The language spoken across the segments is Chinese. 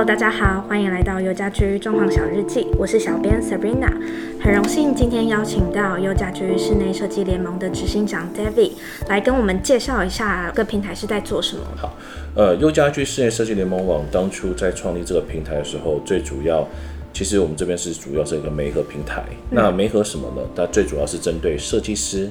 Hello，大家好，欢迎来到优家居装潢小日记，我是小编 Sabrina，很荣幸今天邀请到优家居室内设计联盟的执行长 David 来跟我们介绍一下各平台是在做什么。好，呃，优家居室内设计联盟网当初在创立这个平台的时候，最主要，其实我们这边是主要是一个媒合平台。那媒合什么呢？它最主要是针对设计师、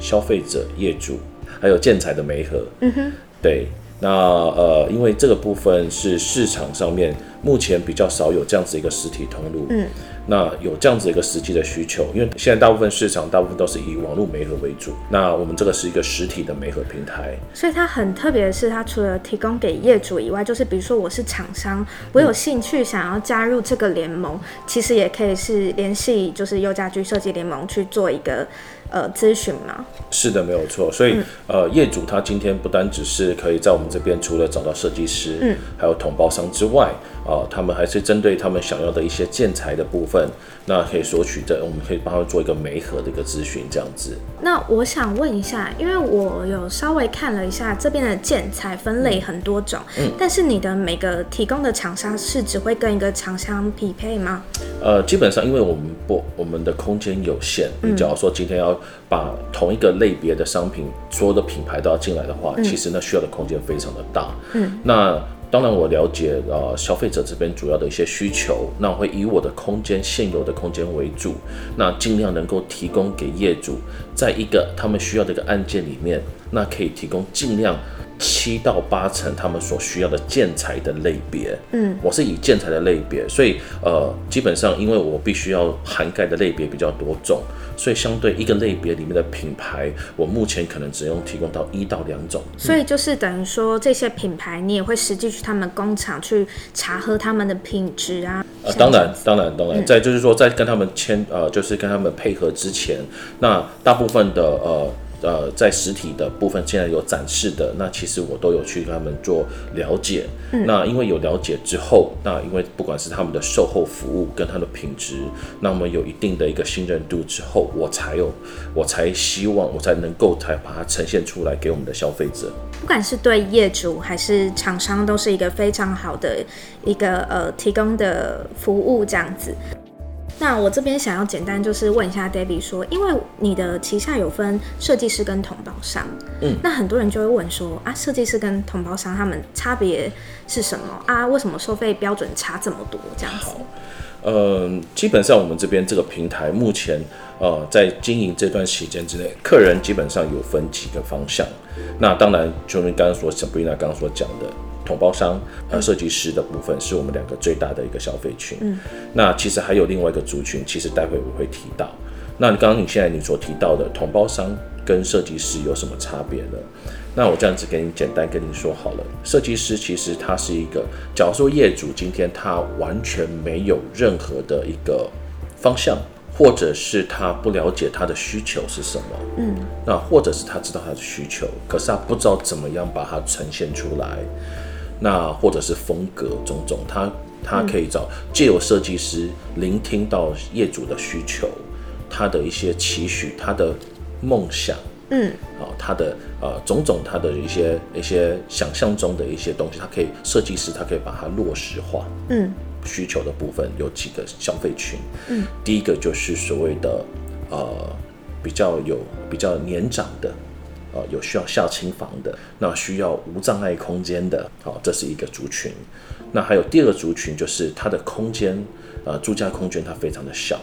消费者、业主，还有建材的媒合。嗯哼，对。那呃，因为这个部分是市场上面目前比较少有这样子一个实体通路，嗯，那有这样子一个实际的需求，因为现在大部分市场大部分都是以网络媒合为主，那我们这个是一个实体的媒合平台，所以它很特别的是，它除了提供给业主以外，就是比如说我是厂商，我有兴趣想要加入这个联盟，其实也可以是联系就是优家居设计联盟去做一个。呃，咨询吗？是的，没有错。所以，呃，业主他今天不单只是可以在我们这边，除了找到设计师，嗯，还有统包商之外，啊，他们还是针对他们想要的一些建材的部分，那可以索取的，我们可以帮他们做一个媒合的一个咨询，这样子。那我想问一下，因为我有稍微看了一下这边的建材分类很多种，嗯，但是你的每个提供的厂商是只会跟一个厂商匹配吗？呃，基本上因为我们不，我们的空间有限，你假如说今天要把同一个类别的商品，所有的品牌都要进来的话，其实那需要的空间非常的大。嗯，那当然我了解呃消费者这边主要的一些需求，那会以我的空间现有的空间为主，那尽量能够提供给业主，在一个他们需要的一个案件里面，那可以提供尽量。七到八成他们所需要的建材的类别，嗯，我是以建材的类别，所以呃，基本上因为我必须要涵盖的类别比较多种，所以相对一个类别里面的品牌，我目前可能只用提供到一到两种。所以就是等于说这些品牌，你也会实际去他们工厂去查核他们的品质啊。呃，当然，当然，当然，在就是说在跟他们签呃，就是跟他们配合之前，那大部分的呃。呃，在实体的部分现在有展示的，那其实我都有去跟他们做了解。那因为有了解之后，那因为不管是他们的售后服务跟他的品质，那我们有一定的一个信任度之后，我才有，我才希望我才能够才把它呈现出来给我们的消费者。不管是对业主还是厂商，都是一个非常好的一个呃提供的服务这样子。那我这边想要简单就是问一下 Debbie 说，因为你的旗下有分设计师跟同包商，嗯，那很多人就会问说啊，设计师跟同包商他们差别是什么啊？为什么收费标准差这么多？这样子？好，嗯，基本上我们这边这个平台目前呃在经营这段时间之内，客人基本上有分几个方向。那当然，就如刚刚所 Sabrina 刚刚所讲的。统包商、呃，设计师的部分是我们两个最大的一个消费群。嗯，那其实还有另外一个族群，其实待会我会提到。那你刚刚你现在你所提到的同胞商跟设计师有什么差别呢？那我这样子给你简单跟你说好了。设计师其实他是一个，假如说业主今天他完全没有任何的一个方向，或者是他不了解他的需求是什么，嗯，那或者是他知道他的需求，可是他不知道怎么样把它呈现出来。那或者是风格种种，他他可以找借由设计师聆听到业主的需求，他的一些期许，他的梦想，嗯，啊，他的呃种种他的一些一些想象中的一些东西，他可以设计师他可以把它落实化，嗯，需求的部分有几个消费群，嗯，第一个就是所谓的呃比较有比较年长的。呃，有需要下清房的，那需要无障碍空间的，好，这是一个族群。那还有第二个族群，就是它的空间，呃，住家空间它非常的小。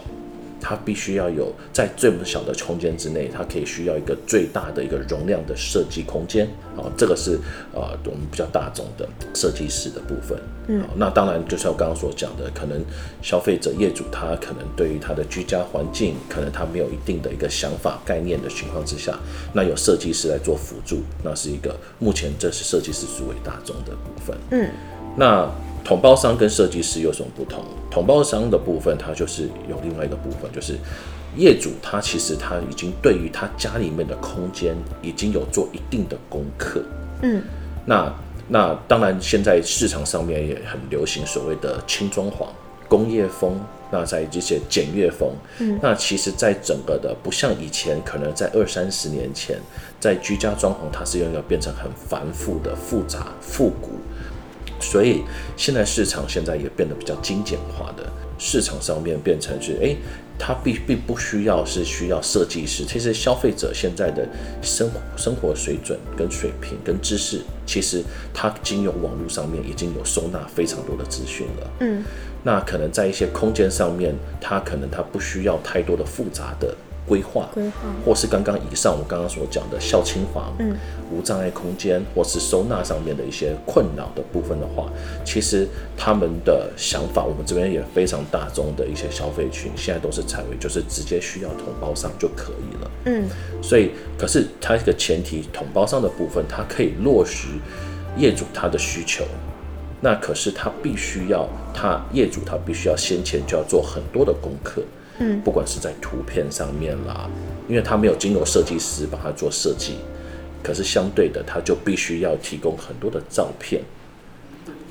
它必须要有在最小的空间之内，它可以需要一个最大的一个容量的设计空间啊，这个是呃我们比较大众的设计师的部分。嗯，那当然就像我刚刚所讲的，可能消费者业主他可能对于他的居家环境，可能他没有一定的一个想法概念的情况之下，那有设计师来做辅助，那是一个目前这是设计师最为大众的部分。嗯，那。统包商跟设计师有什么不同？统包商的部分，它就是有另外一个部分，就是业主他其实他已经对于他家里面的空间已经有做一定的功课。嗯，那那当然，现在市场上面也很流行所谓的轻装潢、工业风，那在这些简约风。嗯，那其实，在整个的不像以前，可能在二三十年前，在居家装潢，它是用要变成很繁复的、复杂、复古。所以现在市场现在也变得比较精简化的，市场上面变成是诶，它并并不需要是需要设计师，其实消费者现在的生活生活水准跟水平跟知识，其实它经由网络上面已经有收纳非常多的资讯了。嗯，那可能在一些空间上面，它可能它不需要太多的复杂的规划，规划或是刚刚以上我刚刚所讲的校清房、嗯无障碍空间，或是收纳上面的一些困扰的部分的话，其实他们的想法，我们这边也非常大众的一些消费群，现在都是采为就是直接需要统包商就可以了。嗯所以，可是它一个前提，统包商的部分，它可以落实业主他的需求。那可是他必须要，他业主他必须要先前就要做很多的功课，嗯，不管是在图片上面啦，因为他没有经由设计师帮他做设计，可是相对的，他就必须要提供很多的照片，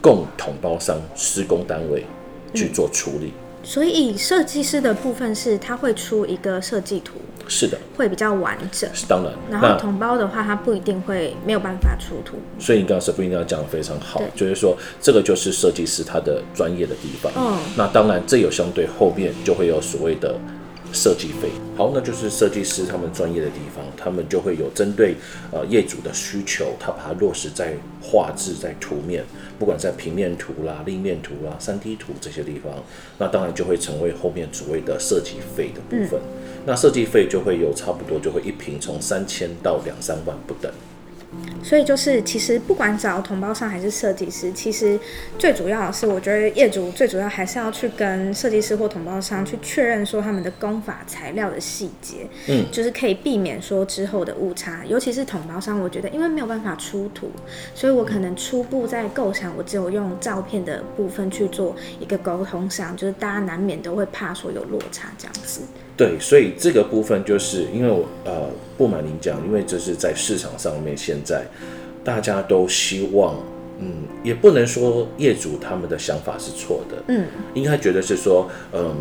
供统包商施工单位去做处理。所以设计师的部分是他会出一个设计图，是的，会比较完整。是当然。然后同胞的话，他不一定会没有办法出图。所以你刚刚 Sabrina 这样讲的非常好，就是说这个就是设计师他的专业的地方。嗯那当然这有相对后面就会有所谓的设计费。好，那就是设计师他们专业的地方，他们就会有针对呃业主的需求，他把它落实在画质、在图面，不管在平面图啦、立面图啦、三 D 图这些地方，那当然就会成为后面所谓的设计费的部分。那设计费就会有差不多就会一平从三千到两三万不等。所以就是，其实不管找同胞商还是设计师，其实最主要的是，我觉得业主最主要还是要去跟设计师或同胞商去确认说他们的工法材料的细节，嗯，就是可以避免说之后的误差。尤其是同胞商，我觉得因为没有办法出图，所以我可能初步在构想，我只有用照片的部分去做一个沟通上，就是大家难免都会怕说有落差这样子。对，所以这个部分就是因为我呃不瞒您讲，因为这是在市场上面，现在大家都希望，嗯，也不能说业主他们的想法是错的，嗯，应该觉得是说，嗯，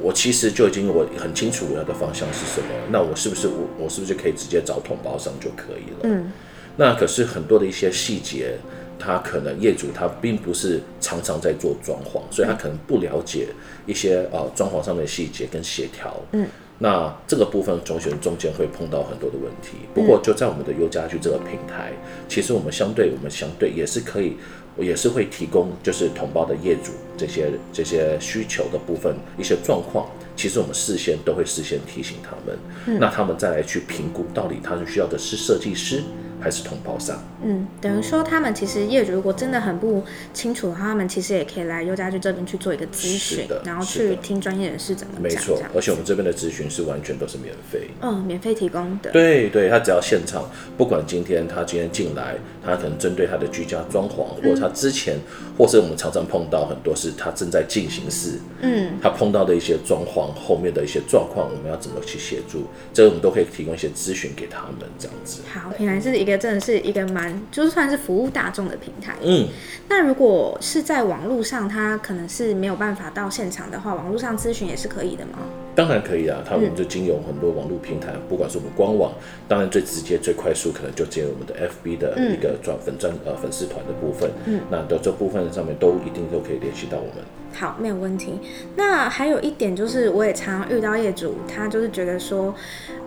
我其实就已经我很清楚我要的方向是什么，那我是不是我我是不是就可以直接找统包商就可以了？嗯，那可是很多的一些细节，他可能业主他并不是常常在做装潢，所以他可能不了解一些呃装潢上面的细节跟协调。嗯，那这个部分中选中间会碰到很多的问题。不过就在我们的优家居这个平台，其实我们相对我们相对也是可以。也是会提供，就是同胞的业主这些这些需求的部分一些状况，其实我们事先都会事先提醒他们，那他们再来去评估到底他们需要的是设计师还是同胞上。嗯，等于说他们其实业主如果真的很不清楚的话，他们其实也可以来优家居这边去做一个咨询，然后去听专业人士怎么讲，没错，而且我们这边的咨询是完全都是免费。嗯，免费提供的，对对，他只要现场，不管今天他今天进来，他可能针对他的居家装潢，或者他之前，或是我们常常碰到很多是他正在进行式，嗯，他碰到的一些装潢后面的一些状况，我们要怎么去协助，这个我们都可以提供一些咨询给他们，这样子。好，平台是一个真的是一个蛮，就是算是服务大众的平台。嗯，那如果是在网络上，他可能是没有办法到现场的话，网络上咨询也是可以的吗？当然可以啊，他们就经由很多网络平台，不管是我们官网，当然最直接、最快速，可能就接我们的 FB 的一个专粉专呃粉丝团的部分，嗯，那的这部分上面都一定都可以联系到我们。好，没有问题。那还有一点就是，我也常常遇到业主，他就是觉得说，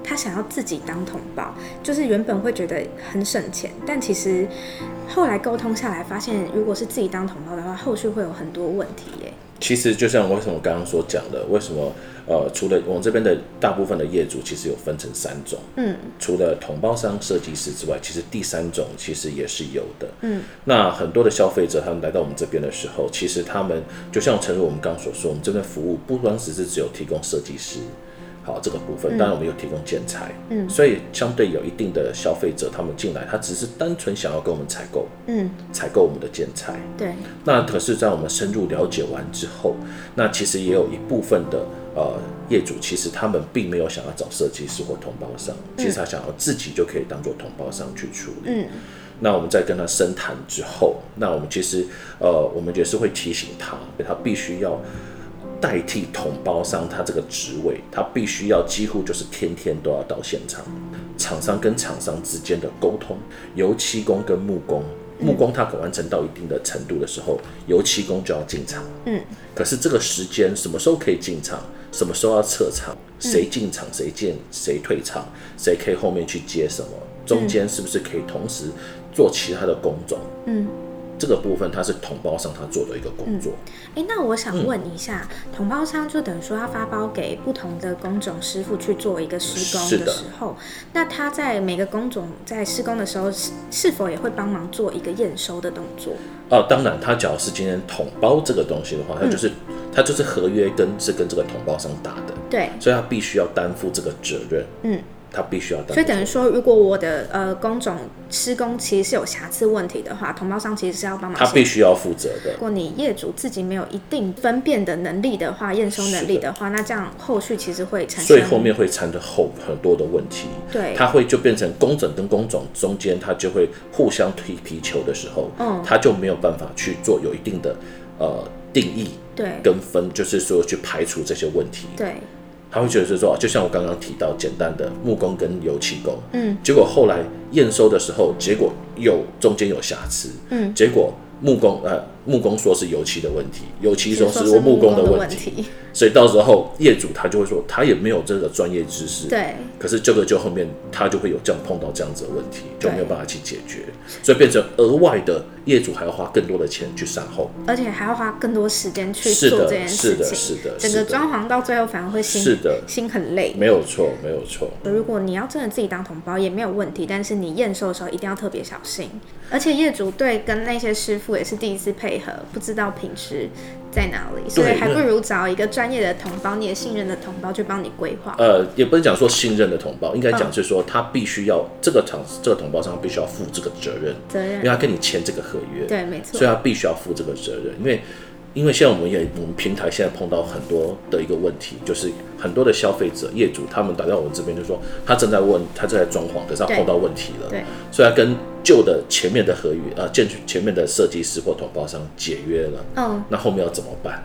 他想要自己当同胞，就是原本会觉得很省钱，但其实后来沟通下来，发现如果是自己当同胞的话，后续会有很多问题耶。其实就像为什么刚刚所讲的，为什么呃，除了我们这边的大部分的业主，其实有分成三种，嗯，除了同包商、设计师之外，其实第三种其实也是有的。嗯，那很多的消费者他们来到我们这边的时候，其实他们就像诚如我们刚刚所说，我们这边服务不光只是只有提供设计师。好，这个部分当然我们有提供建材，嗯。所以相对有一定的消费者，他们进来，他只是单纯想要跟我们采购，嗯，采购我们的建材，对，那可是，在我们深入了解完之后，那其实也有一部分的呃业主，其实他们并没有想要找设计师或同包商，其实他想要自己就可以当做同包商去处理。嗯，那我们在跟他深谈之后，那我们其实呃，我们也是会提醒他，他必须要代替统包商他这个职位，他必须要几乎就是天天都要到现场，厂商跟厂商之间的沟通，油漆工跟木工。木工他可完成到一定的程度的时候，油漆工就要进场。嗯，可是这个时间什么时候可以进场，什么时候要撤场，谁进场？谁进？谁退场，谁可以后面去接什么，中间是不是可以同时做其他的工种？嗯，这个部分它是统包商他做的一个工作。哎、那我想问一下，统包商就等于说他发包给不同的工种师傅去做一个施工的的时候，那他在每个工种在施工的时候，是是否也会帮忙做一个验收的动作？哦，当然，他只要是今天统包这个东西的话，他就是、他就是合约跟是跟这个统包商打的，对，所以他必须要担负这个责任。嗯，他必须要担负。所以等于说，如果我的呃工种施工其实是有瑕疵问题的话，同胞商其实是要帮忙他必须要负责的。如。果你业主自己没有一定分辨的能力的话，验收能力的话，那这样后续其实会产生所以后面会产生后很多的问题，对。它会就变成工种跟工种中间，它就会互相踢皮球的时候，嗯。它就没有办法去做有一定的呃定义对。跟分，就是说去排除这些问题。对他会觉得是说，就像我刚刚提到简单的木工跟油漆工，嗯，结果后来验收的时候，结果有中间有瑕疵，嗯，结果木工呃木工说是油漆的问题，油漆说说是木工的问题，所以到时候业主他就会说他也没有这个专业知识，对。可是这个就后面他就会有这样碰到这样子的问题，就没有办法去解决，所以变成额外的业主还要花更多的钱去善后，而且还要花更多时间去做这件事情，是的整是的。个装潢到最后反而会心是的。心很累。没有错没有错，如果你要真的自己当同胞也没有问题，但是你验收的时候一定要特别小心。而且业主对跟那些师傅也是第一次配合，不知道品质在哪里，所以还不如找一个专业的同胞，你也信任的同胞去帮你规划。呃，也不是讲说信任的同胞，应该讲嗯是说他必须要这个厂这个同胞商必须要负这个责任，责任因为他跟你签这个合约，对，没错所以，他必须要负这个责任，因为。因为现在我们也我们平台现在碰到很多的一个问题，就是很多的消费者业主他们打到我们这边就说他正在问他正在装潢，可是他碰到问题了，对所以他跟旧的前面的合约呃建前面的设计师或统包商解约了，嗯，那后面要怎么办？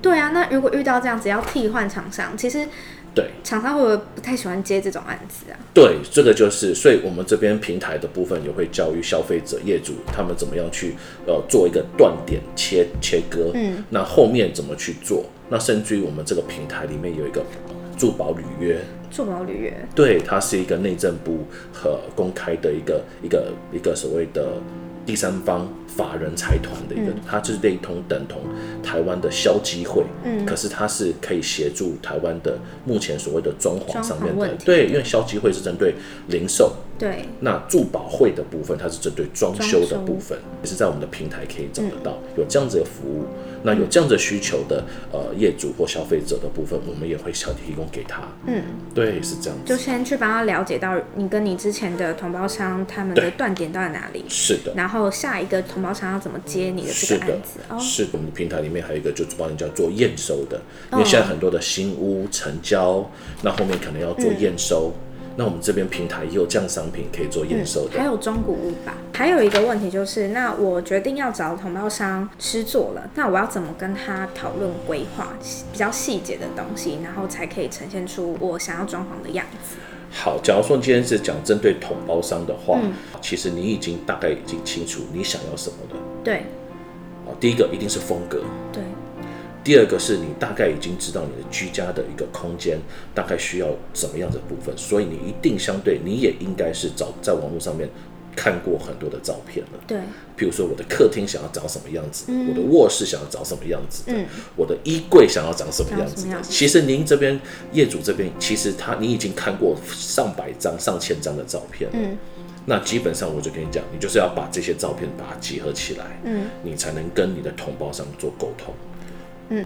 对啊。那如果遇到这样子要替换厂商，其实对，厂商会不会不太喜欢接这种案子啊？对，这个就是，所以我们这边平台的部分也会教育消费者、业主他们怎么样去呃做一个断点切切割，嗯，那后面怎么去做？那甚至于我们这个平台里面有一个住保履约，做保履约，对，它是一个内政部和公开的一个一个一个所谓的第三方法人财团的一个，它就是类同等同台湾的消基会，嗯。可是它是可以协助台湾的目前所谓的装潢上面的，对，因为消基会是针对零售，对，那住保会的部分，它是针对装修的部分，也是在我们的平台可以找得到、有这样子的服务。那有这样子需求的呃业主或消费者的部分，我们也会想提供给他。嗯，对，是这样就。先去帮他了解到你跟你之前的同胞商他们的断点到底哪里，是的。然后下一个同胞商要怎么接你的这是的个案子哦。是我们的平台里面还有一个就是帮人家做验收的，因哦为现在很多的新屋成交，那后面可能要做验收，那我们这边平台也有这样商品可以做验收的。还有中古屋吧。还有一个问题就是，那我决定要找同胞商施作了，那我要怎么跟他讨论规划比较细节的东西，然后才可以呈现出我想要装潢的样子？好，假如说今天是讲针对统包商的话，嗯。其实你已经大概已经清楚你想要什么了。对。啊，第一个一定是风格，对，第二个是你大概已经知道你的居家的一个空间大概需要什么样的部分，所以你一定相对你也应该是找在网络上面看过很多的照片了。对，譬如说我的客厅想要长什么样子，嗯。我的卧室想要长什么样子的，嗯。我的衣柜想要长什么样子。其实您这边业主这边，其实他你已经看过上百张、上千张的照片了。嗯。那基本上我就跟你讲，你就是要把这些照片把它集合起来，嗯。你才能跟你的同胞商做沟通。嗯。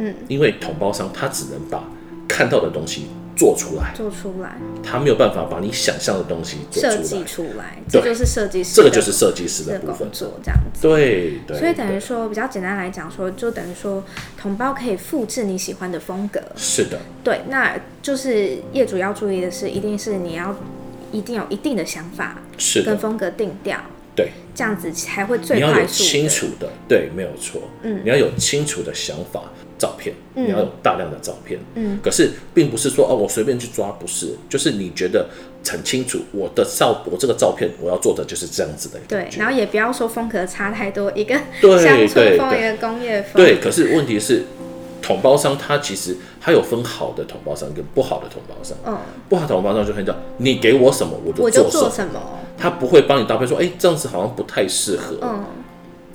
嗯，因为同胞商他只能把看到的东西做出来，做出来，他没有办法把你想象的东西设计出来。这就是设计师，这个就是设计师的工。作这样子。对对，所以等于说，比较简单来讲说，就等于说，同胞可以复制你喜欢的风格。是的，对，那就是业主要注意的是，一定是你要一定有一定的想法是，跟风格定调，对。这样子才会最你要有快速。清楚的，对，没有错。嗯你要有清楚的想法，照片，你要有大量的照片。嗯，可是并不是说哦，我随便去抓，不是，就是你觉得很清楚，我的照我这个照片我要做的就是这样子的对。然后也不要说风格差太多，一个对乡村风，一个工业风。对，可是问题是，统包商他其实他有分好的统包商跟不好的统包商。嗯，不好的统包商就很讲，你给我什么我就做什么，做什么。他不会帮你搭配说，哎、这样子好像不太适合，嗯，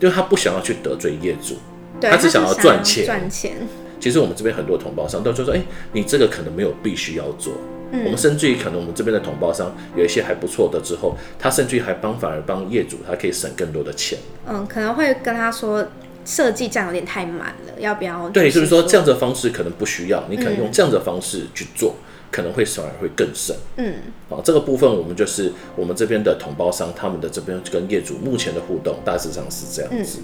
因为他不想要去得罪业主。对，他只想要赚钱赚钱。其实我们这边很多同胞商都就说，哎、你这个可能没有必须要做。嗯我们甚至于可能我们这边的同胞商有一些还不错的之后，他甚至于还帮反而帮业主，他可以省更多的钱。嗯，可能会跟他说设计这样有点太满了，要不要？对，就是说这样子。的方式可能不需要，你可能用这样的方式去做，可能会反而会更省。嗯，好，这个部分我们就是我们这边的同胞商，他们的这边跟业主目前的互动大致上是这样子。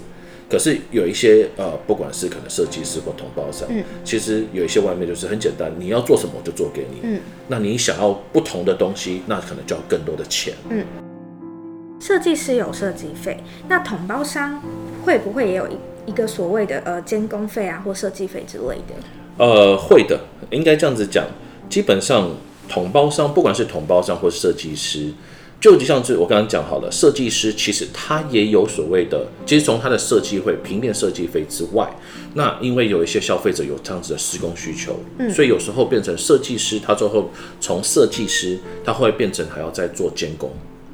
可是有一些呃，不管是可能设计师或同胞商，嗯其实有一些外面就是很简单，你要做什么我就做给你。嗯，那你想要不同的东西，那可能就要更多的钱。嗯设计师有设计费，那统包商会不会也有一一个所谓的呃监工费啊或设计费之类的？呃，会的，应该这样子讲。基本上，统包商不管是统包商或设计师，就像是我刚刚讲好了，设计师其实他也有所谓的，其实从他的设计费、平面设计费之外，那因为有一些消费者有这样子的施工需求，所以有时候变成设计师，他最后从设计师他会变成还要再做监工，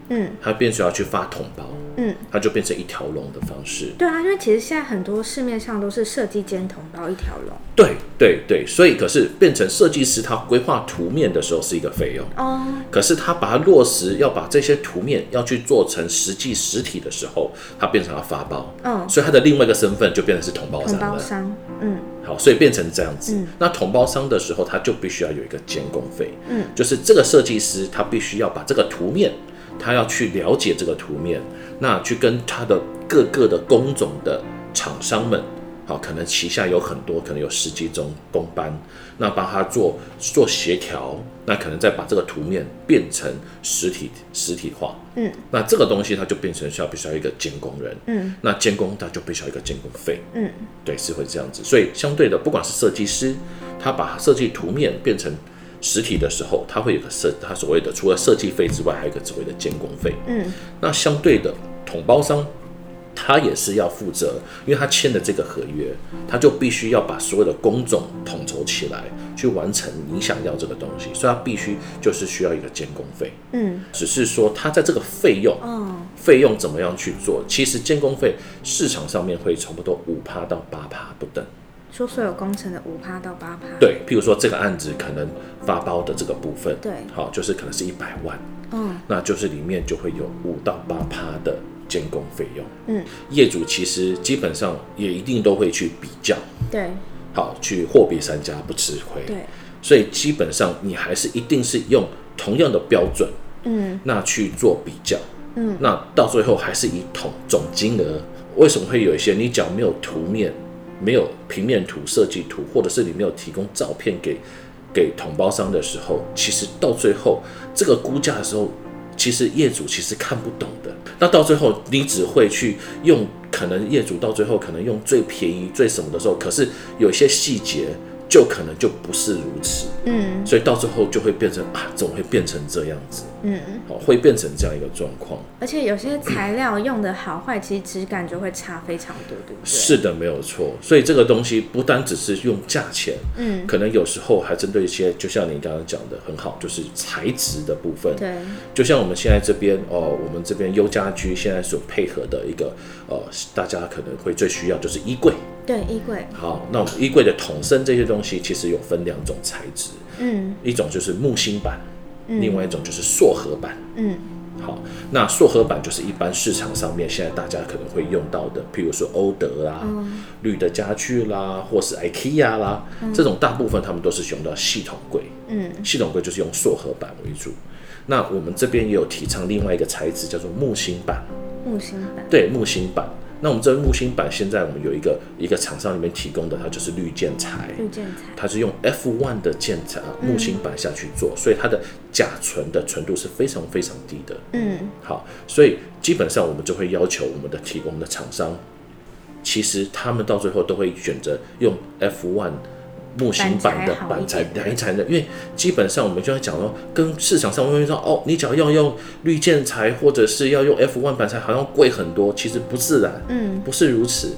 嗯，他变成要去发同胞，嗯，他就变成一条龙的方式。对啊，因为其实现在很多市面上都是设计兼同胞一条龙。对对对，所以可是变成设计师他规划图面的时候是一个费用。哦，可是他把它落实，要把这些图面要去做成实际实体的时候，他变成了发包，嗯，所以他的另外一个身份就变成是同胞商了。包商，嗯。好，所以变成这样子。嗯。那同胞商的时候，他就必须要有一个监工费，嗯，就是这个设计师他必须要把这个图面，他要去了解这个图面，那去跟他的各个的工种的厂商们。好，可能旗下有很多，可能有十几种工班，那帮他做做协调，那可能再把这个图面变成实体实体化，嗯，那这个东西它就变成需要必须要一个监工人，嗯，那监工他就必须要一个监工费，嗯，对，是会这样子。所以相对的，不管是设计师，他把设计图面变成实体的时候，它会有个设，它所谓的除了设计费之外，还有一个所谓的监工费。嗯，那相对的，统包商他也是要负责，因为他签的这个合约，他就必须要把所有的工种统筹起来，去完成你想要这个东西，所以他必须就是需要一个监工费。嗯，只是说他在这个费用哦，费用怎么样去做？其实监工费市场上面会差不多五趴到八趴不等。说所有工程的五趴到八趴，对，譬如说这个案子可能发包的这个部分，对。好，就是可能是一百万，嗯。那就是里面就会有五到八趴的监工费用。嗯，业主其实基本上也一定都会去比较，对。好，去货比三家不吃亏。对，所以基本上你还是一定是用同样的标准，嗯。那去做比较，嗯，那到最后还是以统总金额。为什么会有一些你讲没有图面、没有平面图、设计图，或者是你没有提供照片给给同胞商的时候，其实到最后这个估价的时候，其实业主其实看不懂的。那到最后你只会去用，可能业主到最后可能用最便宜、最什么的时候，可是有些细节就可能就不是如此。嗯所以到最后就会变成啊，怎么会变成这样子？嗯，好，会变成这样一个状况。而且有些材料用的好坏，其实质感就会差非常多，对不对？是的，没有错。所以这个东西不单只是用价钱，嗯，可能有时候还针对一些，就像你刚刚讲的很好，就是材质的部分。对，就像我们现在这边哦，我们这边优家居现在所配合的一个呃，大家可能会最需要就是衣柜。对衣柜，好，那我们衣柜的桶身这些东西其实有分两种材质，嗯一种就是木芯板，另外一种就是塑合板。嗯好，那塑合板就是一般市场上面现在大家可能会用到的，譬如说欧德啦、绿的家具啦，或是 IKEA 啦，这种大部分他们都是用到系统柜。嗯系统柜就是用塑合板为主。那我们这边也有提倡另外一个材质叫做木芯板，木芯板，对，木芯板。那我们这木芯板现在我们有一个一个厂商里面提供的，它就是绿建材。绿建材，它是用 F1 的建材啊木芯板下去做，所以它的甲醇的纯度是非常非常低的。嗯好，所以基本上我们就会要求我们的提供的厂商，其实他们到最后都会选择用 F one 木型板的板材来材的，因为基本上我们就在讲到，跟市场上会说哦，你只要要用绿建材或者是要用 F one 板材，好像贵很多，其实不自然，嗯，不是如此。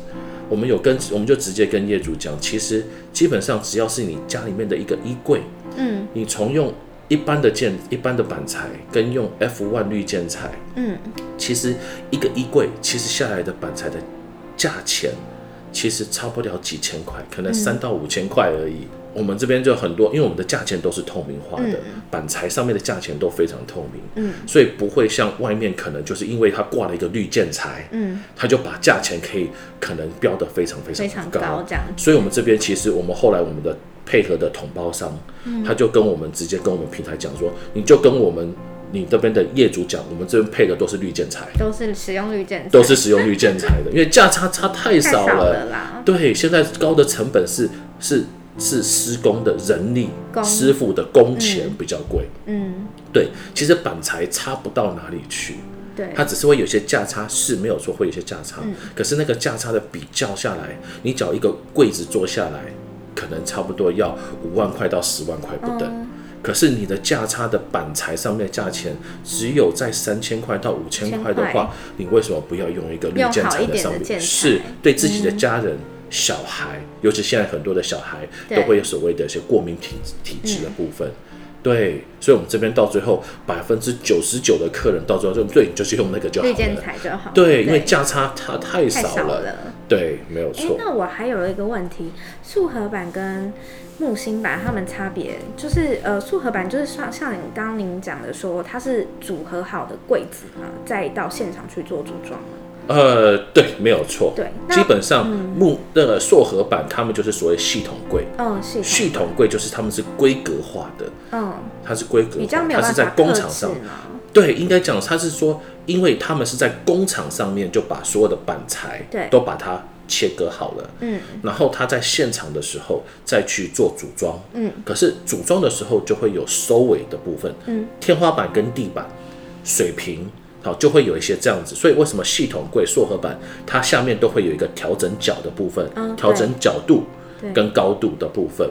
我们有跟，我们就直接跟业主讲，其实基本上只要是你家里面的一个衣柜，嗯，你从用一般的建一般的板材跟用 F one 绿建材，嗯，其实一个衣柜其实下来的板材的价钱。其实差不了几千块，可能三到五千块而已。我们这边就很多，因为我们的价钱都是透明化的，板材上面的价钱都非常透明，嗯，所以不会像外面可能就是因为它挂了一个绿建材，嗯，它就把价钱可以可能标的非常非常非常高这样。所以我们这边其实我们后来我们的配合的统包商，他就跟我们直接跟我们平台讲说，你就跟我们。你这边的业主讲，我们这边配的都是绿建材，都是使用绿建材，都是使用绿建材的，因为价差差太少了。啦。对，现在高的成本是是是施工的人力师傅的工钱比较贵。嗯，对，其实板材差不到哪里去，对，它只是会有些价差，是没有说会有些价差，可是那个价差的比较下来，你找一个柜子做下来，可能差不多要五万块到十万块不等。可是你的价差的板材上面的价钱只有在三千块到五千块的话，你为什么不要用一个绿建材的上面？是对自己的家人、小孩，尤其现在很多的小孩都会有所谓的一些过敏体体质的部分。对，所以我们这边到最后百分之九十九的客人到最后就对，就是用那个就好了。绿建材就好。对，因为价差它太少了。对，没有错。那我还有一个问题，塑合板跟木星板它们差别就是，呃，塑合板就是像像你刚刚您讲的说，它是组合好的柜子嘛，再到现场去做组装嘛。呃，对，没有错。对，基本上木那个塑合板，他们就是所谓系统柜。嗯，系系统柜就是他们是规格化的。嗯，它是规格，它是在工厂上。对，应该讲它是说，因为他们是在工厂上面就把所有的板材对都把它切割好了。嗯，然后他在现场的时候再去做组装。嗯，可是组装的时候就会有收尾的部分。嗯，天花板跟地板水平。好，就会有一些这样子，所以为什么系统柜塑合板它下面都会有一个调整角的部分，调整角度跟高度的部分，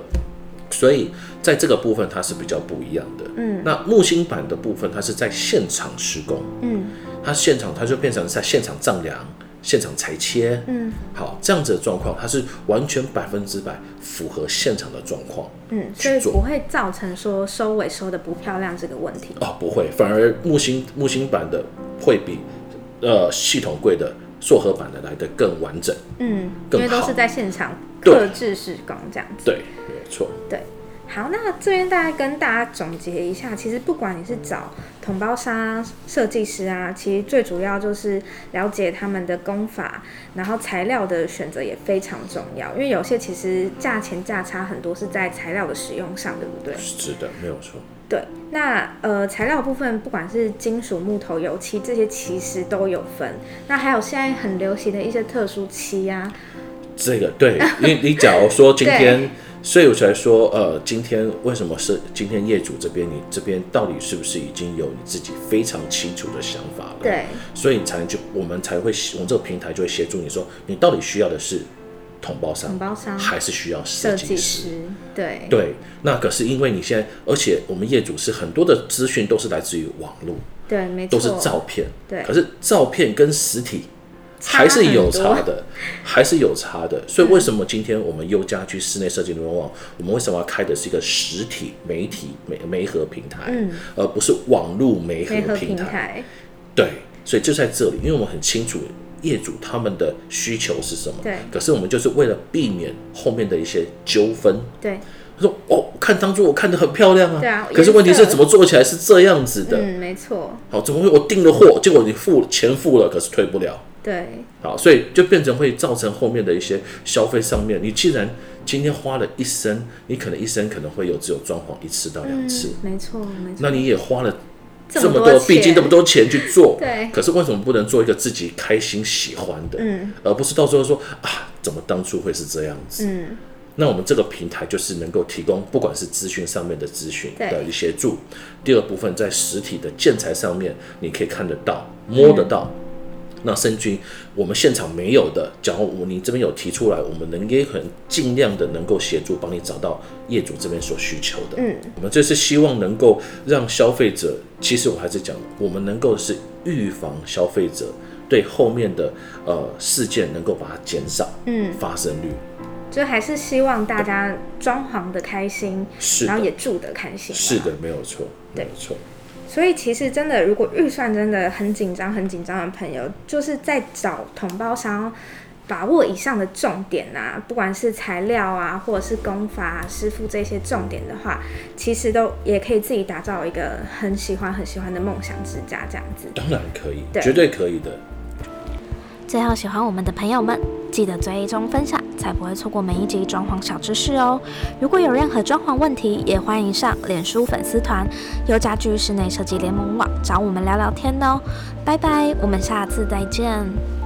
所以在这个部分它是比较不一样的。嗯，那木芯板的部分它是在现场施工，嗯，它现场它就变成在现场丈量。现场裁切，嗯，好，这样子的状况，它是完全百分之百符合现场的状况，嗯，所以不会造成说收尾收的不漂亮这个问题。哦，不会，反而木芯木芯版的会比呃系统柜的塑合版的来的更完整，嗯，因为都是在现场特制施工这样子，对，没错，对。好，那这边大概跟大家总结一下，其实不管你是找同胞商、设计师啊，其实最主要就是了解他们的工法，然后材料的选择也非常重要，因为有些其实价钱价差很多是在材料的使用上，对不对？是的，没有错。对，那呃材料部分，不管是金属、木头、油漆这些，其实都有分。那还有现在很流行的一些特殊漆啊，这个对，因为你假如说今天。所以我才说，呃，今天为什么是今天业主这边，你这边到底是不是已经有你自己非常清楚的想法了？对。所以你才能就我们才会，我们这个平台就会协助你说，你到底需要的是统包商，统包商还是需要设计师？对。对。那可是因为你现在，而且我们业主是很多的资讯都是来自于网络，对，没错，都是照片。对。可是照片跟实体。还是有差的，还是有差的。所以为什么今天我们优家居室内设计联网，我们为什么要开的是一个实体媒体媒媒合平台，嗯，而不是网络媒合平台？对，所以就在这里，因为我们很清楚业主他们的需求是什么。对。可是我们就是为了避免后面的一些纠纷。对。他说：“哦，看当初我看的很漂亮啊，对啊。可是问题是怎么做起来是这样子的？嗯，没错。好，怎么会我订了货，结果你付钱付了，可是退不了？”对，好，所以就变成会造成后面的一些消费上面。你既然今天花了一生，你可能一生可能会有只有装潢一次到两次，没错，没错。那你也花了这么多，毕竟这么多钱去做，对。可是为什么不能做一个自己开心喜欢的？嗯，而不是到时候说啊，怎么当初会是这样子？嗯，那我们这个平台就是能够提供，不管是资讯上面的资讯的一些助，第二部分在实体的建材上面，你可以看得到、摸得到。那甚至我们现场没有的，假如你这边有提出来，我们能也很尽量的能够协助帮你找到业主这边所需求的。嗯，我们这是希望能够让消费者，其实我还是讲，我们能够是预防消费者对后面的呃事件能够把它减少，嗯，发生率就还是希望大家装潢的开心，是然后也住的开心。是。的，没有错，没有错。所以其实真的，如果预算真的很紧张、很紧张的朋友，就是在找同胞想要把握以上的重点啊，不管是材料啊，或者是工法、啊、师傅这些重点的话，其实都也可以自己打造一个很喜欢、很喜欢的梦想之家这样子。当然可以，对绝对可以的。最后，喜欢我们的朋友们，记得追踪分享，才不会错过每一集装潢小知识哦。如果有任何装潢问题，也欢迎上脸书粉丝团“优家居室内设计联盟网”找我们聊聊天哦。拜拜，我们下次再见。